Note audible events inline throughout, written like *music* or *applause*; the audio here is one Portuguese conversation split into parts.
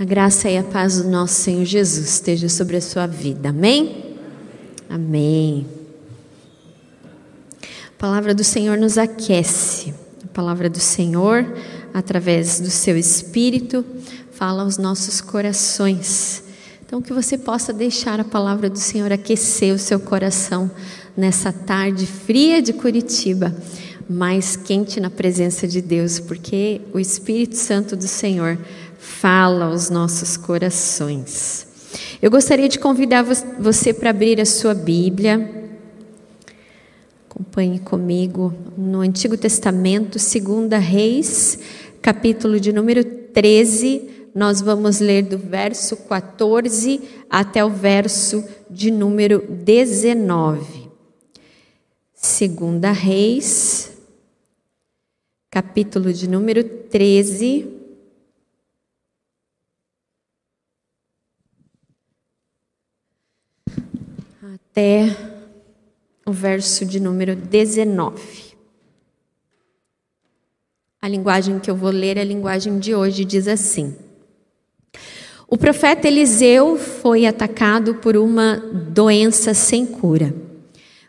A graça e a paz do nosso Senhor Jesus esteja sobre a sua vida. Amém? Amém. A palavra do Senhor nos aquece. A palavra do Senhor, através do seu espírito, fala aos nossos corações. Então, que você possa deixar a palavra do Senhor aquecer o seu coração nessa tarde fria de Curitiba, mais quente na presença de Deus, porque o Espírito Santo do Senhor fala aos nossos corações. Eu gostaria de convidar você para abrir a sua Bíblia. Acompanhe comigo no Antigo Testamento, 2 Reis, capítulo de número 13. Nós vamos ler do verso 14 até o verso de número 19. 2 Reis, capítulo de número 13 até o verso de número 19. A linguagem que eu vou ler é a linguagem de hoje, diz assim: O profeta Eliseu foi atacado por uma doença sem cura.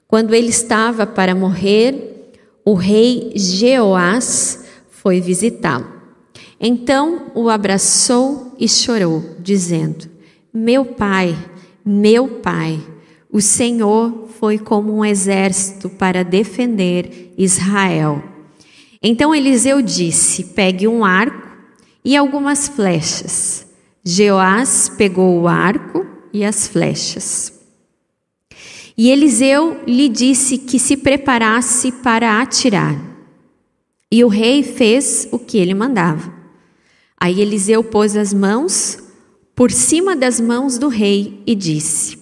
Quando ele estava para morrer, o rei Jeoás foi visitá-lo. Então o abraçou e chorou, dizendo: Meu pai, meu pai, o Senhor foi como um exército para defender Israel. Então Eliseu disse: Pegue um arco e algumas flechas. Jeoás pegou o arco e as flechas. E Eliseu lhe disse que se preparasse para atirar. E o rei fez o que ele mandava. Aí Eliseu pôs as mãos por cima das mãos do rei e disse: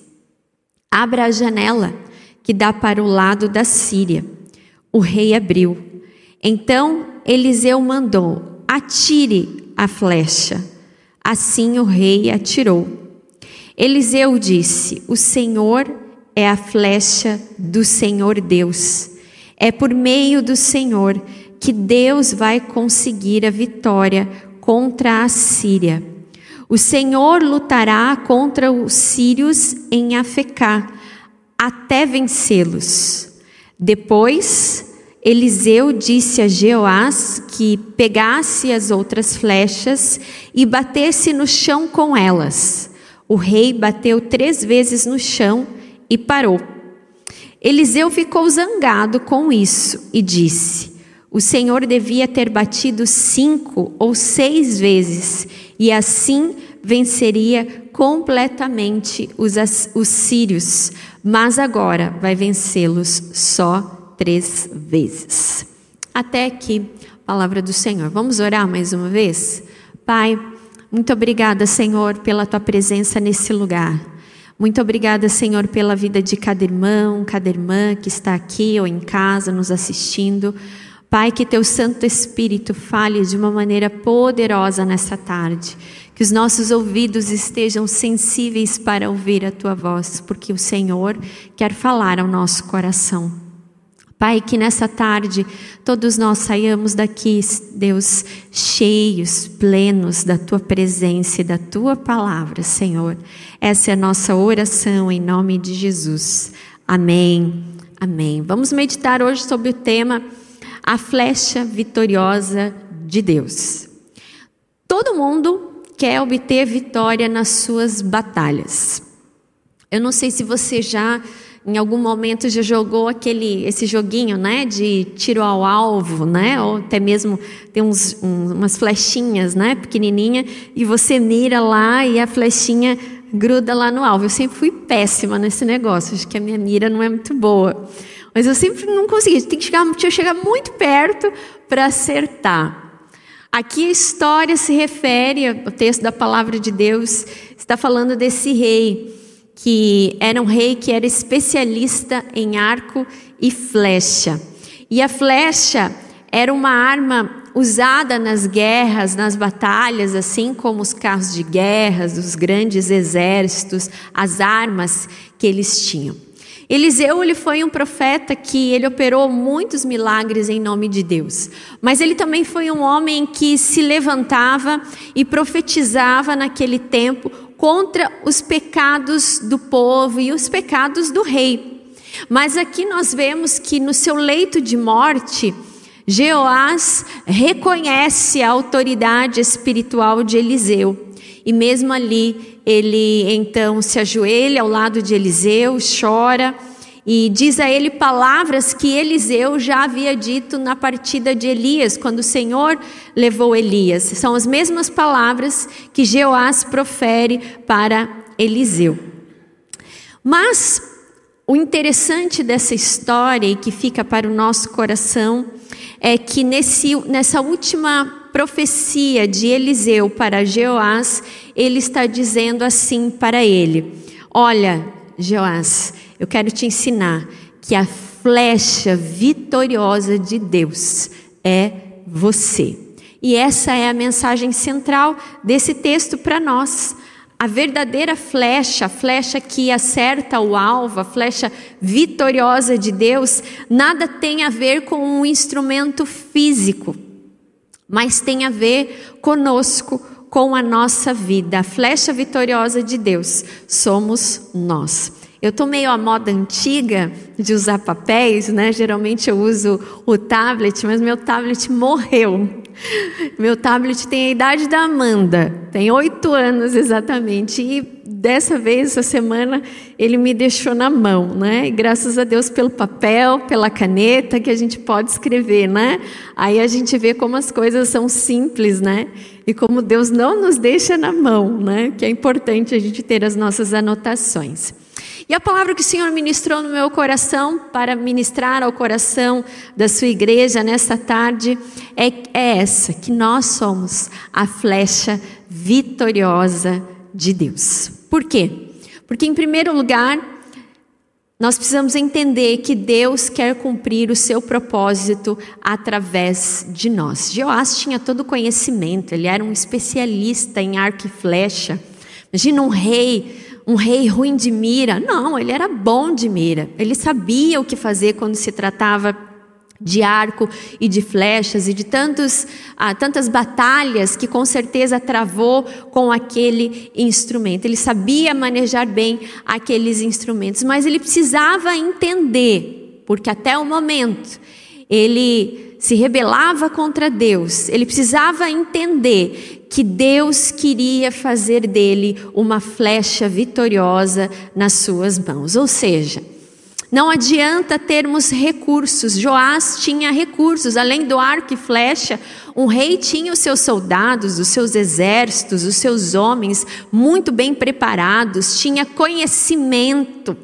Abra a janela que dá para o lado da Síria. O rei abriu. Então Eliseu mandou: Atire a flecha. Assim o rei atirou. Eliseu disse: O Senhor é a flecha do Senhor Deus. É por meio do Senhor que Deus vai conseguir a vitória contra a Síria. O Senhor lutará contra os sírios em Afecá, até vencê-los. Depois, Eliseu disse a Jeoás que pegasse as outras flechas e batesse no chão com elas. O rei bateu três vezes no chão e parou. Eliseu ficou zangado com isso e disse: O Senhor devia ter batido cinco ou seis vezes e assim venceria completamente os, os sírios, mas agora vai vencê-los só três vezes. Até aqui, palavra do Senhor. Vamos orar mais uma vez? Pai, muito obrigada, Senhor, pela tua presença nesse lugar. Muito obrigada, Senhor, pela vida de cada irmão, cada irmã que está aqui ou em casa nos assistindo. Pai, que teu Santo Espírito fale de uma maneira poderosa nessa tarde. Que os nossos ouvidos estejam sensíveis para ouvir a tua voz, porque o Senhor quer falar ao nosso coração. Pai, que nessa tarde todos nós saiamos daqui, Deus, cheios, plenos da tua presença e da tua palavra, Senhor. Essa é a nossa oração em nome de Jesus. Amém. Amém. Vamos meditar hoje sobre o tema a flecha vitoriosa de Deus. Todo mundo quer obter vitória nas suas batalhas. Eu não sei se você já em algum momento já jogou aquele esse joguinho, né, de tiro ao alvo, né, ou até mesmo tem uns, um, umas flechinhas, né, pequenininha e você mira lá e a flechinha gruda lá no alvo. Eu sempre fui péssima nesse negócio, acho que a minha mira não é muito boa. Mas eu sempre não consegui, tinha que chegar, tinha que chegar muito perto para acertar. Aqui a história se refere, o texto da palavra de Deus está falando desse rei, que era um rei que era especialista em arco e flecha. E a flecha era uma arma usada nas guerras, nas batalhas, assim como os carros de guerra, os grandes exércitos, as armas que eles tinham. Eliseu ele foi um profeta que ele operou muitos milagres em nome de Deus, mas ele também foi um homem que se levantava e profetizava naquele tempo contra os pecados do povo e os pecados do rei. Mas aqui nós vemos que no seu leito de morte, Jeoás reconhece a autoridade espiritual de Eliseu. E mesmo ali, ele então se ajoelha ao lado de Eliseu, chora e diz a ele palavras que Eliseu já havia dito na partida de Elias, quando o Senhor levou Elias. São as mesmas palavras que Jeoás profere para Eliseu. Mas o interessante dessa história e que fica para o nosso coração é que nesse, nessa última profecia de Eliseu para Jeoás, ele está dizendo assim para ele: Olha, Jeoás, eu quero te ensinar que a flecha vitoriosa de Deus é você. E essa é a mensagem central desse texto para nós. A verdadeira flecha, a flecha que acerta o alvo, a flecha vitoriosa de Deus, nada tem a ver com um instrumento físico, mas tem a ver conosco, com a nossa vida. A flecha vitoriosa de Deus somos nós. Eu estou meio à moda antiga de usar papéis, né? Geralmente eu uso o tablet, mas meu tablet morreu. Meu tablet tem a idade da Amanda, tem oito anos exatamente. E dessa vez, essa semana, ele me deixou na mão, né? E graças a Deus pelo papel, pela caneta que a gente pode escrever, né? Aí a gente vê como as coisas são simples, né? E como Deus não nos deixa na mão, né? Que é importante a gente ter as nossas anotações. E a palavra que o Senhor ministrou no meu coração para ministrar ao coração da sua igreja nesta tarde é, é essa: que nós somos a flecha vitoriosa de Deus. Por quê? Porque, em primeiro lugar, nós precisamos entender que Deus quer cumprir o seu propósito através de nós. Joás tinha todo o conhecimento, ele era um especialista em arco e flecha. Imagina um rei um rei ruim de mira. Não, ele era bom de mira. Ele sabia o que fazer quando se tratava de arco e de flechas e de tantos, ah, tantas batalhas que com certeza travou com aquele instrumento. Ele sabia manejar bem aqueles instrumentos, mas ele precisava entender, porque até o momento ele se rebelava contra Deus, ele precisava entender que Deus queria fazer dele uma flecha vitoriosa nas suas mãos. Ou seja, não adianta termos recursos. Joás tinha recursos, além do arco e flecha, um rei tinha os seus soldados, os seus exércitos, os seus homens muito bem preparados, tinha conhecimento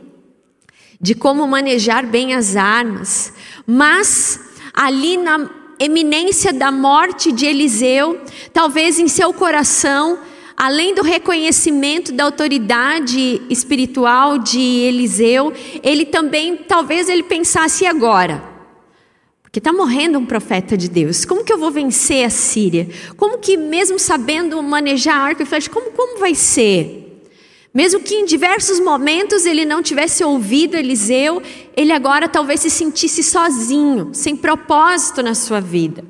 de como manejar bem as armas. Mas ali na eminência da morte de Eliseu, talvez em seu coração, além do reconhecimento da autoridade espiritual de Eliseu, ele também, talvez ele pensasse agora, porque está morrendo um profeta de Deus. Como que eu vou vencer a Síria? Como que, mesmo sabendo manejar arco e flecha, como, como vai ser? Mesmo que em diversos momentos ele não tivesse ouvido Eliseu, ele agora talvez se sentisse sozinho, sem propósito na sua vida.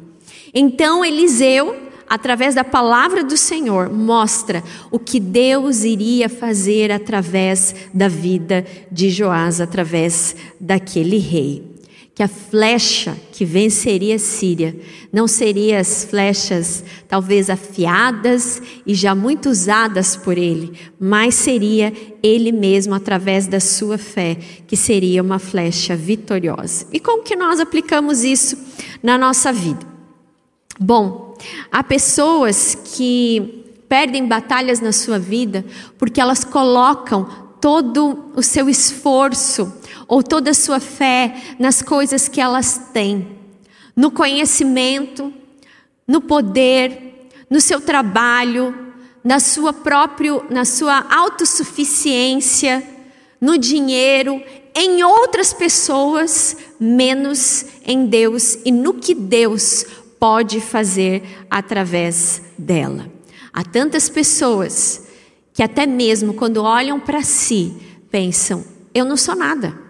Então Eliseu, através da palavra do Senhor, mostra o que Deus iria fazer através da vida de Joás, através daquele rei que a flecha que venceria a Síria não seria as flechas talvez afiadas e já muito usadas por ele, mas seria ele mesmo através da sua fé que seria uma flecha vitoriosa. E como que nós aplicamos isso na nossa vida? Bom, há pessoas que perdem batalhas na sua vida porque elas colocam todo o seu esforço ou toda a sua fé nas coisas que elas têm, no conhecimento, no poder, no seu trabalho, na sua própria, na sua autossuficiência, no dinheiro, em outras pessoas, menos em Deus e no que Deus pode fazer através dela. Há tantas pessoas que até mesmo quando olham para si, pensam: eu não sou nada.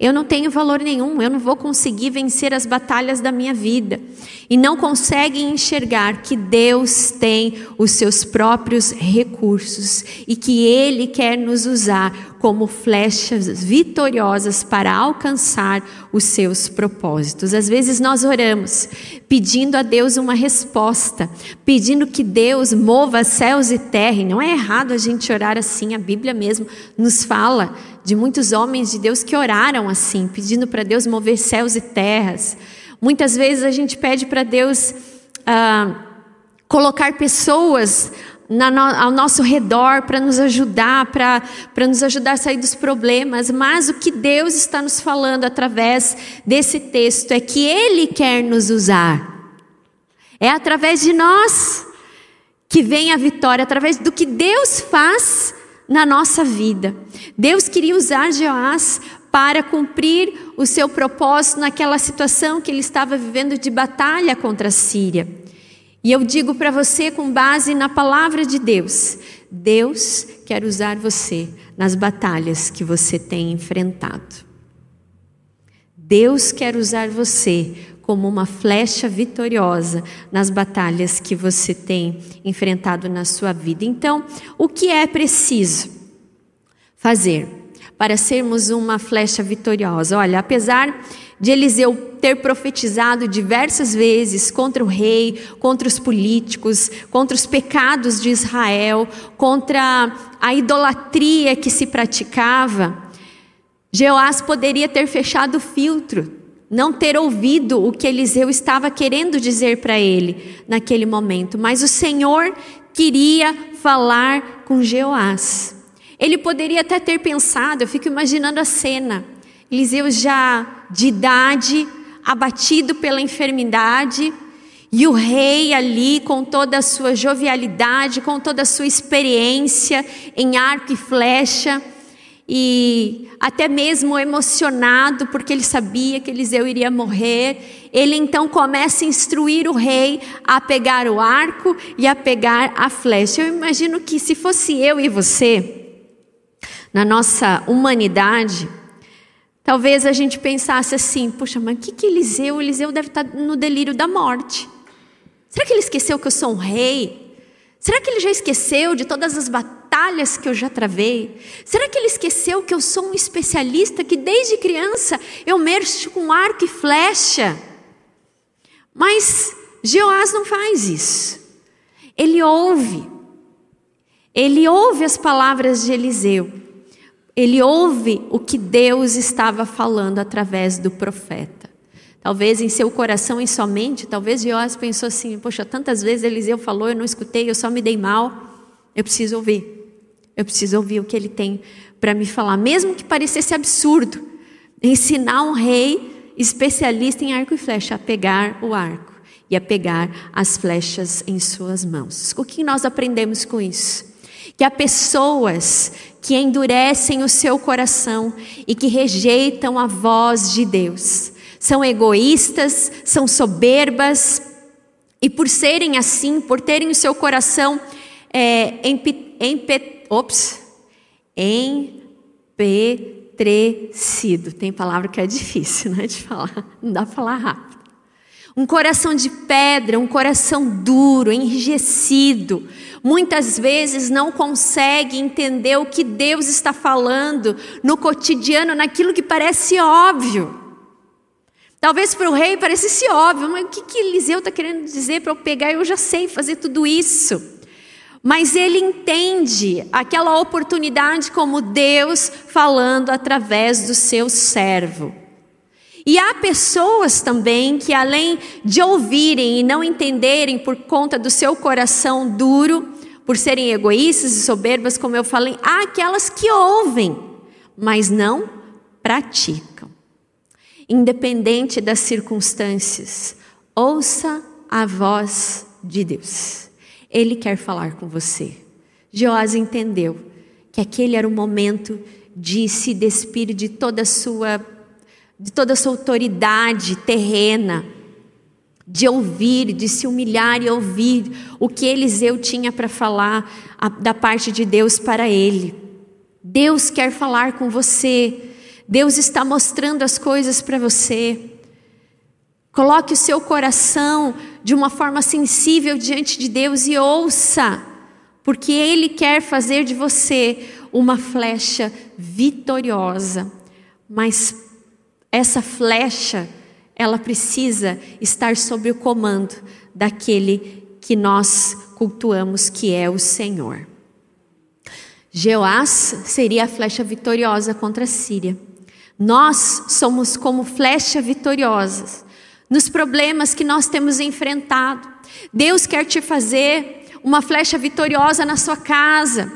Eu não tenho valor nenhum, eu não vou conseguir vencer as batalhas da minha vida. E não conseguem enxergar que Deus tem os seus próprios recursos e que Ele quer nos usar como flechas vitoriosas para alcançar os seus propósitos. Às vezes nós oramos pedindo a Deus uma resposta, pedindo que Deus mova céus e terra. E não é errado a gente orar assim, a Bíblia mesmo nos fala de muitos homens de Deus que oraram assim, pedindo para Deus mover céus e terras. Muitas vezes a gente pede para Deus ah, colocar pessoas no, ao nosso redor para nos ajudar, para nos ajudar a sair dos problemas, mas o que Deus está nos falando através desse texto é que Ele quer nos usar. É através de nós que vem a vitória, através do que Deus faz na nossa vida. Deus queria usar Joás para cumprir o seu propósito naquela situação que ele estava vivendo de batalha contra a Síria. E eu digo para você, com base na palavra de Deus: Deus quer usar você nas batalhas que você tem enfrentado. Deus quer usar você como uma flecha vitoriosa nas batalhas que você tem enfrentado na sua vida. Então, o que é preciso fazer para sermos uma flecha vitoriosa? Olha, apesar de Eliseu ter profetizado diversas vezes contra o rei, contra os políticos, contra os pecados de Israel, contra a idolatria que se praticava, Jeoás poderia ter fechado o filtro não ter ouvido o que Eliseu estava querendo dizer para ele naquele momento, mas o Senhor queria falar com Jeoás. Ele poderia até ter pensado, eu fico imaginando a cena, Eliseu já de idade, abatido pela enfermidade, e o rei ali com toda a sua jovialidade, com toda a sua experiência em arco e flecha, e até mesmo emocionado, porque ele sabia que Eliseu iria morrer. Ele então começa a instruir o rei a pegar o arco e a pegar a flecha. Eu imagino que se fosse eu e você, na nossa humanidade, talvez a gente pensasse assim: puxa, mas o que, que Eliseu? Eliseu deve estar no delírio da morte. Será que ele esqueceu que eu sou um rei? Será que ele já esqueceu de todas as batalhas que eu já travei? Será que ele esqueceu que eu sou um especialista que desde criança eu mexo com arco e flecha? Mas Jeoás não faz isso. Ele ouve. Ele ouve as palavras de Eliseu. Ele ouve o que Deus estava falando através do profeta. Talvez em seu coração, em sua mente, talvez Joás pensou assim: Poxa, tantas vezes Eliseu falou, eu não escutei, eu só me dei mal. Eu preciso ouvir. Eu preciso ouvir o que ele tem para me falar, mesmo que parecesse absurdo. Ensinar um rei especialista em arco e flecha a pegar o arco e a pegar as flechas em suas mãos. O que nós aprendemos com isso? Que há pessoas que endurecem o seu coração e que rejeitam a voz de Deus são egoístas, são soberbas, e por serem assim, por terem o seu coração é, empe, empe, ops, empetrecido. Tem palavra que é difícil né, de falar, não dá para falar rápido. Um coração de pedra, um coração duro, enrijecido, muitas vezes não consegue entender o que Deus está falando no cotidiano, naquilo que parece óbvio. Talvez para o rei parecesse óbvio, mas o que, que Eliseu está querendo dizer para eu pegar? Eu já sei fazer tudo isso. Mas ele entende aquela oportunidade como Deus falando através do seu servo. E há pessoas também que, além de ouvirem e não entenderem por conta do seu coração duro, por serem egoístas e soberbas, como eu falei, há aquelas que ouvem, mas não praticam independente das circunstâncias, ouça a voz de Deus. Ele quer falar com você. Joás entendeu que aquele era o momento de se despir de toda a sua de toda a sua autoridade terrena, de ouvir, de se humilhar e ouvir o que Eliseu tinha para falar da parte de Deus para ele. Deus quer falar com você. Deus está mostrando as coisas para você. Coloque o seu coração de uma forma sensível diante de Deus e ouça, porque Ele quer fazer de você uma flecha vitoriosa. Mas essa flecha, ela precisa estar sob o comando daquele que nós cultuamos, que é o Senhor. Jeoás seria a flecha vitoriosa contra a Síria. Nós somos como flecha vitoriosas nos problemas que nós temos enfrentado. Deus quer te fazer uma flecha vitoriosa na sua casa,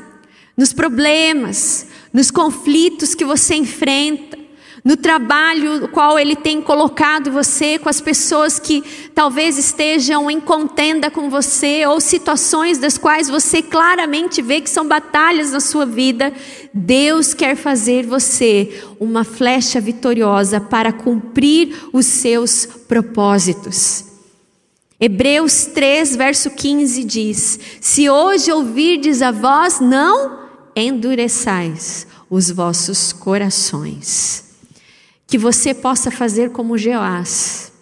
nos problemas, nos conflitos que você enfrenta no trabalho qual Ele tem colocado você, com as pessoas que talvez estejam em contenda com você, ou situações das quais você claramente vê que são batalhas na sua vida, Deus quer fazer você uma flecha vitoriosa para cumprir os seus propósitos. Hebreus 3, verso 15 diz: Se hoje ouvirdes a voz, não endureçais os vossos corações que você possa fazer como Jeoás,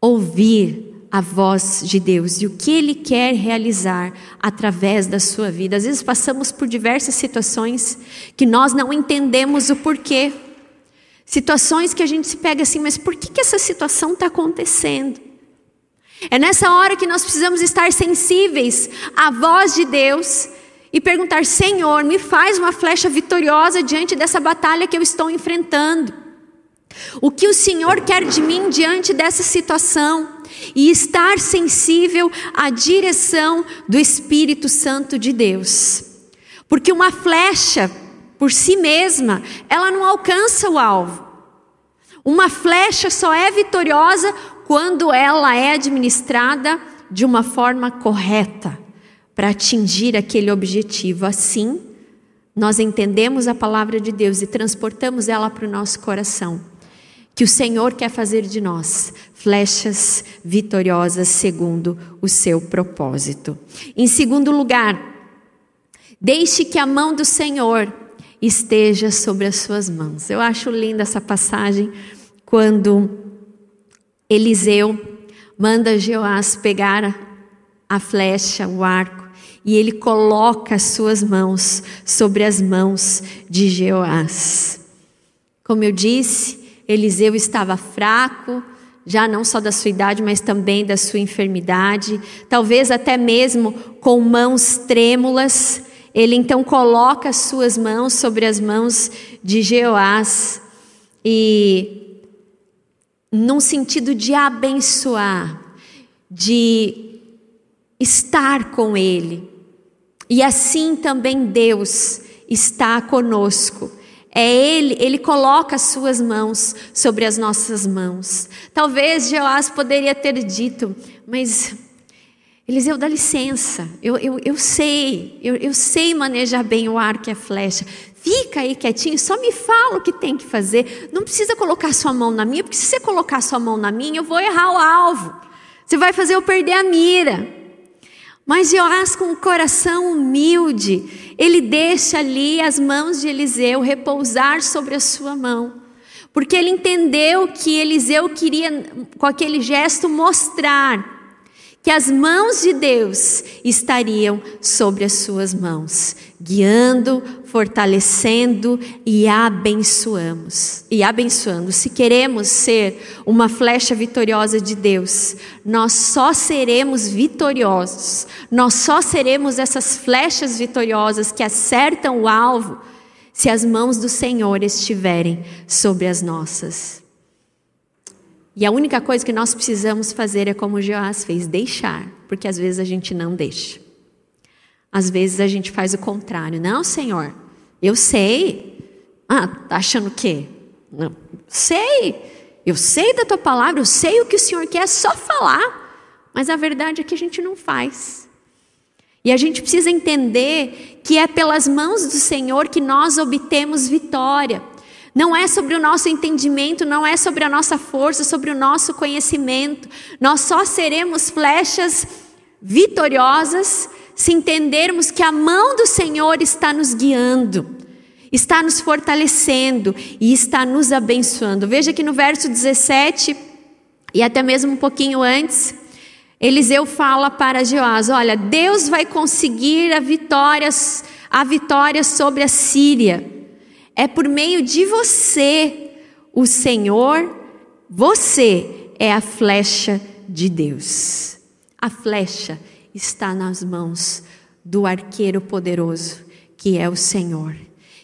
ouvir a voz de Deus e o que Ele quer realizar através da sua vida. Às vezes passamos por diversas situações que nós não entendemos o porquê. Situações que a gente se pega assim, mas por que, que essa situação está acontecendo? É nessa hora que nós precisamos estar sensíveis à voz de Deus e perguntar: Senhor, me faz uma flecha vitoriosa diante dessa batalha que eu estou enfrentando. O que o Senhor quer de mim diante dessa situação e estar sensível à direção do Espírito Santo de Deus. Porque uma flecha, por si mesma, ela não alcança o alvo. Uma flecha só é vitoriosa quando ela é administrada de uma forma correta para atingir aquele objetivo. Assim, nós entendemos a palavra de Deus e transportamos ela para o nosso coração que o Senhor quer fazer de nós flechas vitoriosas segundo o seu propósito. Em segundo lugar, deixe que a mão do Senhor esteja sobre as suas mãos. Eu acho linda essa passagem quando Eliseu manda Jeoás pegar a flecha, o arco, e ele coloca as suas mãos sobre as mãos de Jeoás. Como eu disse, Eliseu estava fraco, já não só da sua idade, mas também da sua enfermidade, talvez até mesmo com mãos trêmulas. Ele então coloca as suas mãos sobre as mãos de Jeoás e, num sentido de abençoar, de estar com ele. E assim também Deus está conosco é Ele, Ele coloca as suas mãos sobre as nossas mãos. Talvez Jeoás poderia ter dito, mas Eliseu, dá licença, eu, eu, eu sei, eu, eu sei manejar bem o arco e a flecha. Fica aí quietinho, só me fala o que tem que fazer. Não precisa colocar sua mão na minha, porque se você colocar sua mão na minha, eu vou errar o alvo. Você vai fazer eu perder a mira. Mas Joás, com o coração humilde, ele deixa ali as mãos de Eliseu repousar sobre a sua mão. Porque ele entendeu que Eliseu queria, com aquele gesto, mostrar que as mãos de Deus estariam sobre as suas mãos, guiando, fortalecendo e abençoamos. E abençoando. Se queremos ser uma flecha vitoriosa de Deus, nós só seremos vitoriosos. Nós só seremos essas flechas vitoriosas que acertam o alvo se as mãos do Senhor estiverem sobre as nossas. E a única coisa que nós precisamos fazer é como Joás fez, deixar, porque às vezes a gente não deixa. Às vezes a gente faz o contrário. Não, Senhor, eu sei. Ah, tá achando o quê? Não, sei. Eu sei da tua palavra, eu sei o que o Senhor quer, é só falar. Mas a verdade é que a gente não faz. E a gente precisa entender que é pelas mãos do Senhor que nós obtemos vitória. Não é sobre o nosso entendimento, não é sobre a nossa força, sobre o nosso conhecimento. Nós só seremos flechas vitoriosas se entendermos que a mão do Senhor está nos guiando. está nos fortalecendo e está nos abençoando. Veja que no verso 17 e até mesmo um pouquinho antes, Eliseu fala para Joás: Olha, Deus vai conseguir a vitória, a vitória sobre a Síria. É por meio de você, o Senhor, você é a flecha de Deus. A flecha está nas mãos do arqueiro poderoso, que é o Senhor,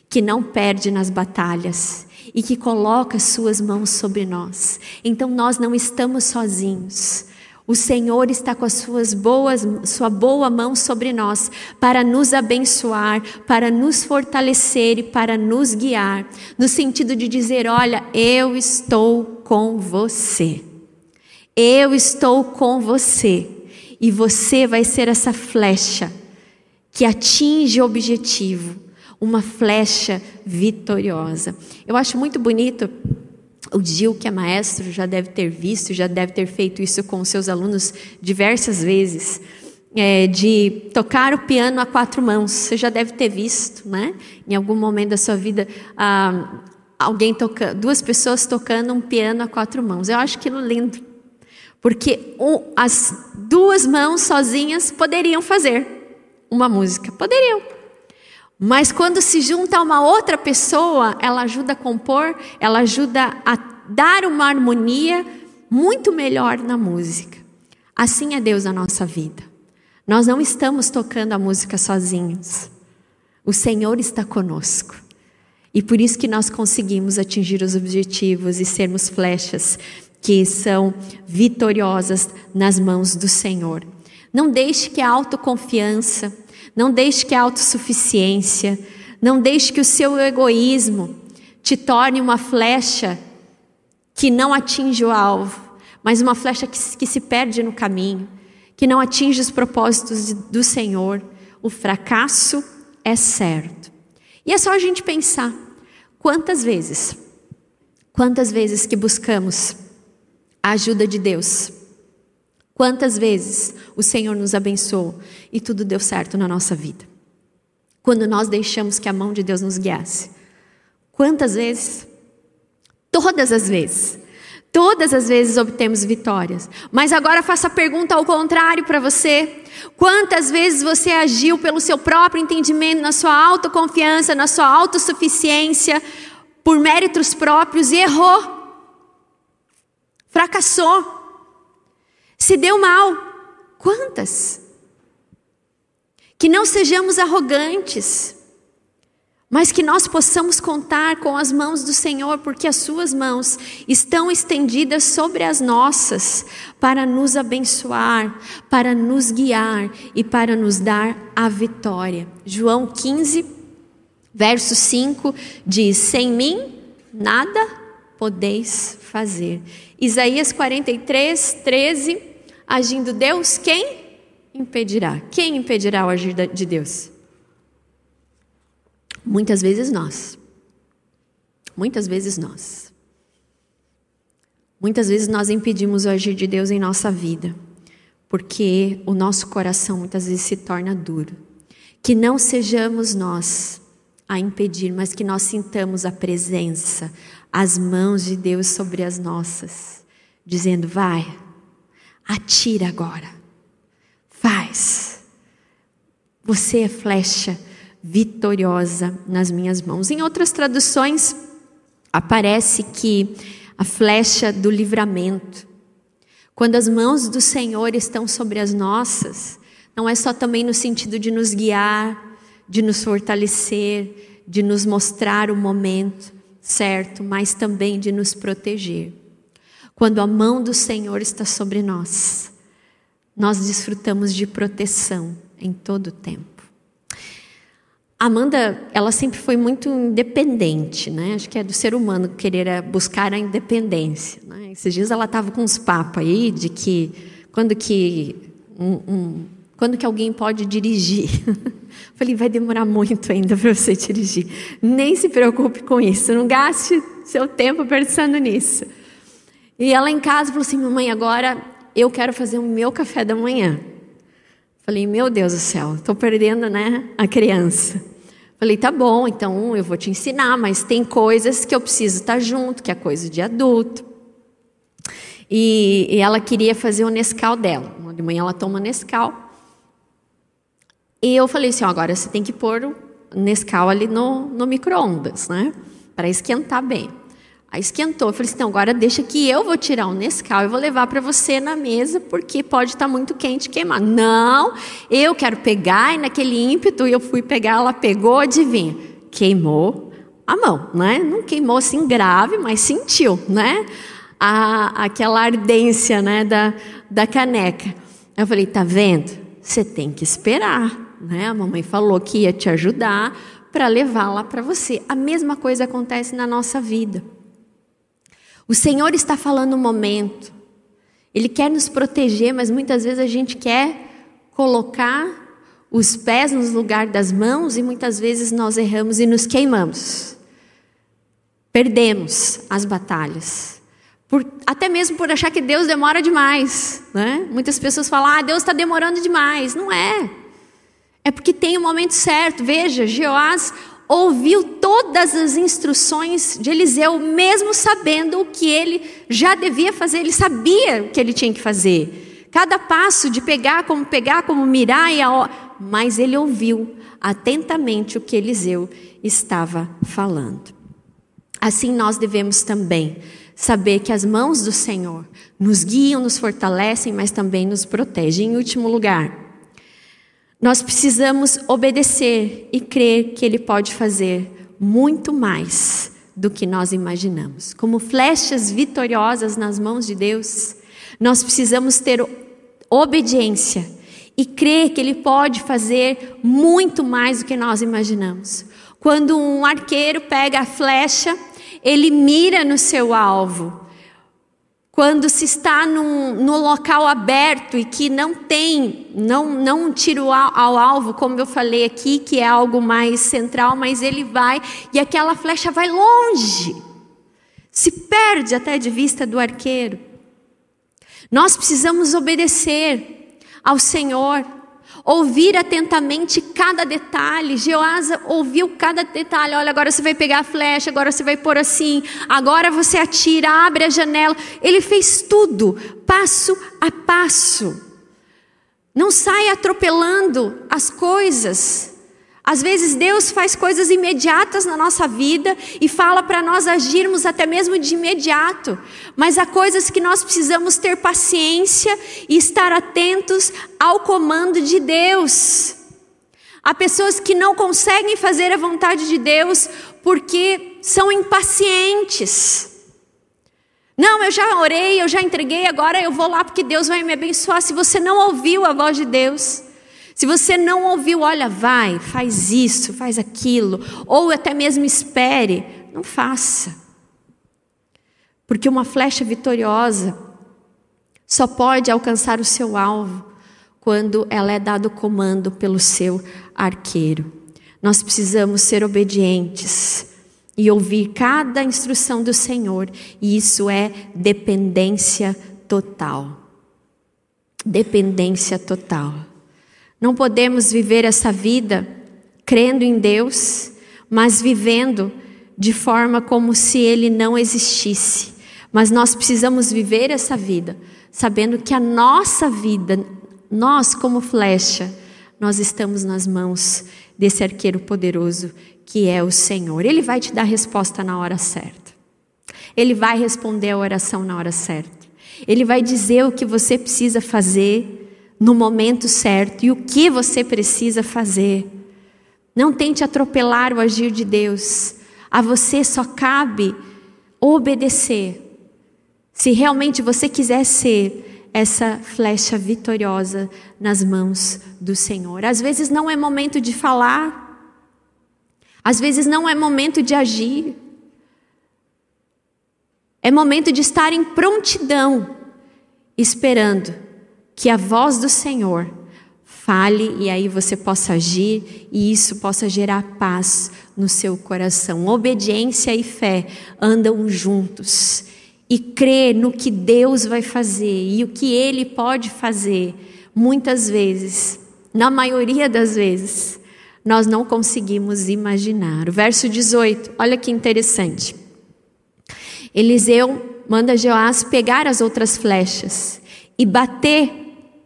que não perde nas batalhas e que coloca suas mãos sobre nós. Então nós não estamos sozinhos. O Senhor está com as suas boas, sua boa mão sobre nós para nos abençoar, para nos fortalecer e para nos guiar, no sentido de dizer: olha, eu estou com você. Eu estou com você e você vai ser essa flecha que atinge o objetivo, uma flecha vitoriosa. Eu acho muito bonito o Gil, que é maestro, já deve ter visto, já deve ter feito isso com seus alunos diversas vezes, é, de tocar o piano a quatro mãos. Você já deve ter visto, né? Em algum momento da sua vida, ah, alguém tocando, duas pessoas tocando um piano a quatro mãos. Eu acho aquilo lindo, porque um, as duas mãos sozinhas poderiam fazer uma música, poderiam. Mas quando se junta uma outra pessoa, ela ajuda a compor, ela ajuda a dar uma harmonia muito melhor na música. Assim é Deus na nossa vida. Nós não estamos tocando a música sozinhos. O Senhor está conosco. E por isso que nós conseguimos atingir os objetivos e sermos flechas que são vitoriosas nas mãos do Senhor. Não deixe que a autoconfiança, não deixe que a autossuficiência, não deixe que o seu egoísmo te torne uma flecha que não atinge o alvo, mas uma flecha que, que se perde no caminho, que não atinge os propósitos do Senhor. O fracasso é certo. E é só a gente pensar quantas vezes, quantas vezes que buscamos a ajuda de Deus Quantas vezes o Senhor nos abençoou e tudo deu certo na nossa vida? Quando nós deixamos que a mão de Deus nos guiasse. Quantas vezes? Todas as vezes. Todas as vezes obtemos vitórias. Mas agora faça a pergunta ao contrário para você. Quantas vezes você agiu pelo seu próprio entendimento, na sua autoconfiança, na sua autossuficiência, por méritos próprios e errou? Fracassou se deu mal. Quantas? Que não sejamos arrogantes, mas que nós possamos contar com as mãos do Senhor, porque as Suas mãos estão estendidas sobre as nossas, para nos abençoar, para nos guiar e para nos dar a vitória. João 15, verso 5 diz: Sem mim nada podeis fazer. Isaías 43, 13 agindo Deus, quem impedirá? Quem impedirá o agir de Deus? Muitas vezes nós. Muitas vezes nós. Muitas vezes nós impedimos o agir de Deus em nossa vida, porque o nosso coração muitas vezes se torna duro. Que não sejamos nós a impedir, mas que nós sintamos a presença, as mãos de Deus sobre as nossas, dizendo: vai, Atira agora. Faz. Você é flecha vitoriosa nas minhas mãos. Em outras traduções, aparece que a flecha do livramento. Quando as mãos do Senhor estão sobre as nossas, não é só também no sentido de nos guiar, de nos fortalecer, de nos mostrar o momento certo, mas também de nos proteger. Quando a mão do Senhor está sobre nós, nós desfrutamos de proteção em todo o tempo. Amanda, ela sempre foi muito independente, né? Acho que é do ser humano querer buscar a independência. Né? Esses dias ela estava com uns papos aí de que quando que um, um, quando que alguém pode dirigir? *laughs* Falei, vai demorar muito ainda para você dirigir. Nem se preocupe com isso, não gaste seu tempo pensando nisso. E ela em casa falou assim: Mamãe, agora eu quero fazer o meu café da manhã. Falei: Meu Deus do céu, estou perdendo né, a criança. Falei, tá bom, então eu vou te ensinar, mas tem coisas que eu preciso estar junto, que é coisa de adulto. E, e ela queria fazer o Nescau dela. De manhã ela toma Nescau. E eu falei assim: agora você tem que pôr o Nescau ali no, no micro-ondas, né? Para esquentar bem. Aí esquentou. Eu falei assim: então agora deixa que eu vou tirar o Nescau e vou levar para você na mesa, porque pode estar tá muito quente e queimar. Não, eu quero pegar, e naquele ímpeto eu fui pegar, ela pegou, adivinha? Queimou a mão, né? Não queimou assim grave, mas sentiu, né? a, aquela ardência né, da, da caneca. Eu falei, tá vendo? Você tem que esperar. Né? A mamãe falou que ia te ajudar para levar lá para você. A mesma coisa acontece na nossa vida. O Senhor está falando o momento. Ele quer nos proteger, mas muitas vezes a gente quer colocar os pés no lugar das mãos e muitas vezes nós erramos e nos queimamos. Perdemos as batalhas. Por, até mesmo por achar que Deus demora demais. Né? Muitas pessoas falam, ah, Deus está demorando demais. Não é. É porque tem o momento certo. Veja, Jeoás ouviu todas as instruções de Eliseu, mesmo sabendo o que ele já devia fazer, ele sabia o que ele tinha que fazer. Cada passo de pegar, como pegar, como mirar, e a... mas ele ouviu atentamente o que Eliseu estava falando. Assim nós devemos também saber que as mãos do Senhor nos guiam, nos fortalecem, mas também nos protegem. Em último lugar, nós precisamos obedecer e crer que Ele pode fazer muito mais do que nós imaginamos. Como flechas vitoriosas nas mãos de Deus, nós precisamos ter obediência e crer que Ele pode fazer muito mais do que nós imaginamos. Quando um arqueiro pega a flecha, ele mira no seu alvo. Quando se está num, no local aberto e que não tem, não, não tiro ao, ao alvo, como eu falei aqui, que é algo mais central, mas ele vai e aquela flecha vai longe, se perde até de vista do arqueiro. Nós precisamos obedecer ao Senhor ouvir atentamente cada detalhe. Jeoasa ouviu cada detalhe. Olha, agora você vai pegar a flecha, agora você vai pôr assim, agora você atira, abre a janela. Ele fez tudo, passo a passo. Não sai atropelando as coisas. Às vezes Deus faz coisas imediatas na nossa vida e fala para nós agirmos até mesmo de imediato, mas há coisas que nós precisamos ter paciência e estar atentos ao comando de Deus. Há pessoas que não conseguem fazer a vontade de Deus porque são impacientes. Não, eu já orei, eu já entreguei, agora eu vou lá porque Deus vai me abençoar. Se você não ouviu a voz de Deus, se você não ouviu, olha, vai, faz isso, faz aquilo, ou até mesmo espere, não faça. Porque uma flecha vitoriosa só pode alcançar o seu alvo quando ela é dado comando pelo seu arqueiro. Nós precisamos ser obedientes e ouvir cada instrução do Senhor, e isso é dependência total. Dependência total. Não podemos viver essa vida crendo em Deus, mas vivendo de forma como se Ele não existisse. Mas nós precisamos viver essa vida, sabendo que a nossa vida, nós como flecha, nós estamos nas mãos desse arqueiro poderoso que é o Senhor. Ele vai te dar resposta na hora certa. Ele vai responder a oração na hora certa. Ele vai dizer o que você precisa fazer no momento certo e o que você precisa fazer. Não tente atropelar o agir de Deus. A você só cabe obedecer. Se realmente você quiser ser essa flecha vitoriosa nas mãos do Senhor. Às vezes não é momento de falar. Às vezes não é momento de agir. É momento de estar em prontidão, esperando que a voz do Senhor fale e aí você possa agir e isso possa gerar paz no seu coração. Obediência e fé andam juntos. E crer no que Deus vai fazer e o que Ele pode fazer, muitas vezes, na maioria das vezes, nós não conseguimos imaginar. O verso 18, olha que interessante. Eliseu manda Joás pegar as outras flechas e bater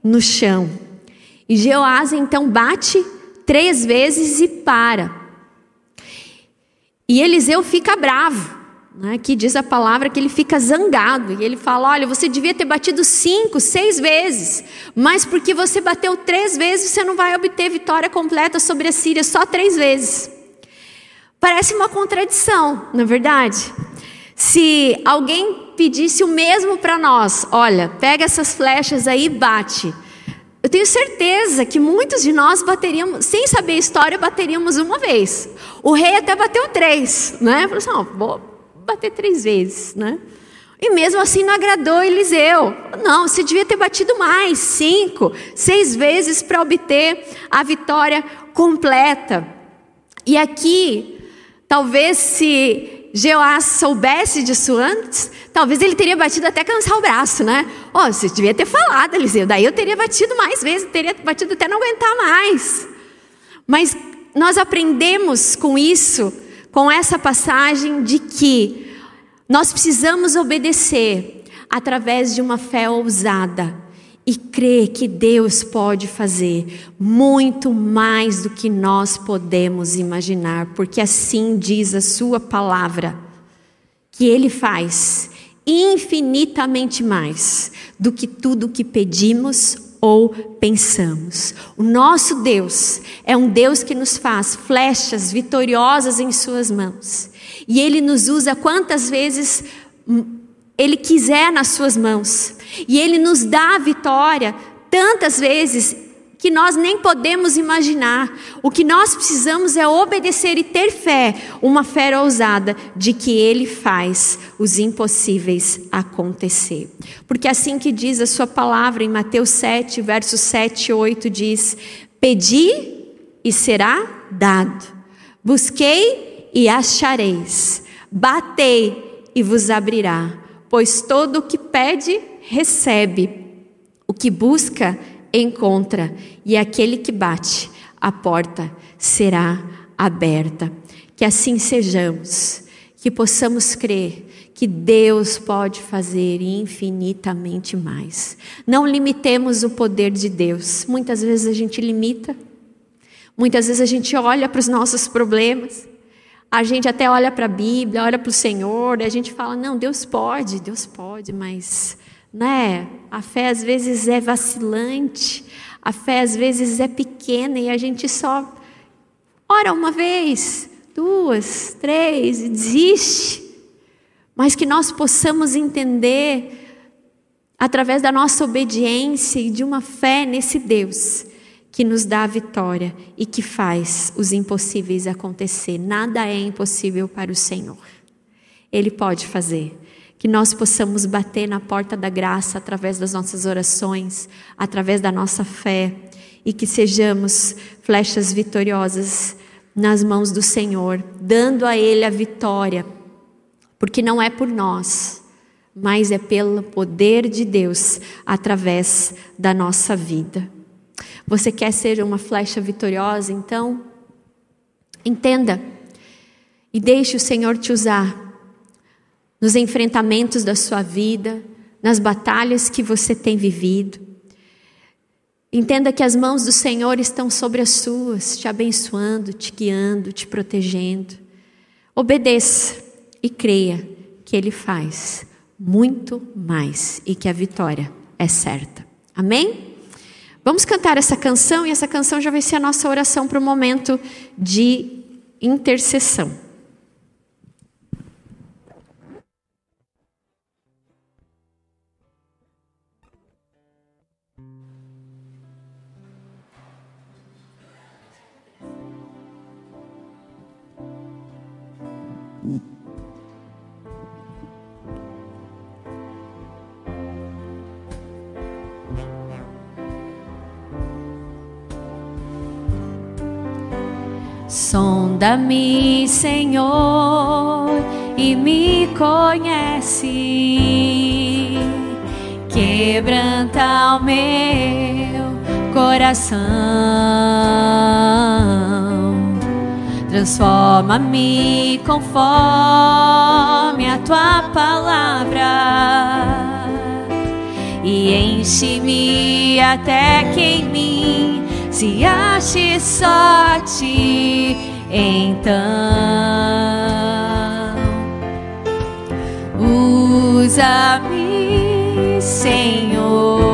no chão. E Joás então bate três vezes e para. E Eliseu fica bravo. Né? Que diz a palavra que ele fica zangado. E ele fala: Olha, você devia ter batido cinco, seis vezes. Mas porque você bateu três vezes, você não vai obter vitória completa sobre a Síria só três vezes. Parece uma contradição, na é verdade. Se alguém pedisse o mesmo para nós, olha, pega essas flechas aí e bate. Eu tenho certeza que muitos de nós bateríamos, sem saber a história, bateríamos uma vez. O rei até bateu três, né? Falou assim, vou bater três vezes, né? E mesmo assim não agradou Eliseu. Não, você devia ter batido mais, cinco, seis vezes para obter a vitória completa. E aqui, talvez se Jeoás soubesse disso antes, talvez ele teria batido até cansar o braço, né? Oh, você devia ter falado, Eliseu. Daí eu teria batido mais vezes, teria batido até não aguentar mais. Mas nós aprendemos com isso, com essa passagem, de que nós precisamos obedecer através de uma fé ousada e crer que Deus pode fazer muito mais do que nós podemos imaginar, porque assim diz a Sua palavra, que Ele faz infinitamente mais do que tudo que pedimos ou pensamos. O nosso Deus é um Deus que nos faz flechas vitoriosas em Suas mãos, e Ele nos usa quantas vezes ele quiser nas suas mãos. E ele nos dá a vitória tantas vezes que nós nem podemos imaginar. O que nós precisamos é obedecer e ter fé, uma fé ousada de que ele faz os impossíveis acontecer. Porque assim que diz a sua palavra em Mateus 7, versos 7 e 8 diz: Pedi e será dado. Busquei e achareis. Batei e vos abrirá pois todo o que pede, recebe, o que busca, encontra, e aquele que bate, a porta será aberta. Que assim sejamos, que possamos crer que Deus pode fazer infinitamente mais. Não limitemos o poder de Deus. Muitas vezes a gente limita, muitas vezes a gente olha para os nossos problemas a gente até olha para a Bíblia, olha para o Senhor, e a gente fala: não, Deus pode, Deus pode, mas né, a fé às vezes é vacilante, a fé às vezes é pequena e a gente só ora uma vez, duas, três e desiste. Mas que nós possamos entender, através da nossa obediência e de uma fé nesse Deus, que nos dá a vitória e que faz os impossíveis acontecer. Nada é impossível para o Senhor. Ele pode fazer. Que nós possamos bater na porta da graça através das nossas orações, através da nossa fé, e que sejamos flechas vitoriosas nas mãos do Senhor, dando a Ele a vitória, porque não é por nós, mas é pelo poder de Deus através da nossa vida. Você quer ser uma flecha vitoriosa? Então, entenda e deixe o Senhor te usar nos enfrentamentos da sua vida, nas batalhas que você tem vivido. Entenda que as mãos do Senhor estão sobre as suas, te abençoando, te guiando, te protegendo. Obedeça e creia que Ele faz muito mais e que a vitória é certa. Amém? Vamos cantar essa canção e essa canção já vai ser a nossa oração para o momento de intercessão. Sonda-me, Senhor, e me conhece. Quebranta o meu coração Transforma-me conforme a tua palavra e enche-me até que em mim se ache sorte. Então, usa-me, Senhor.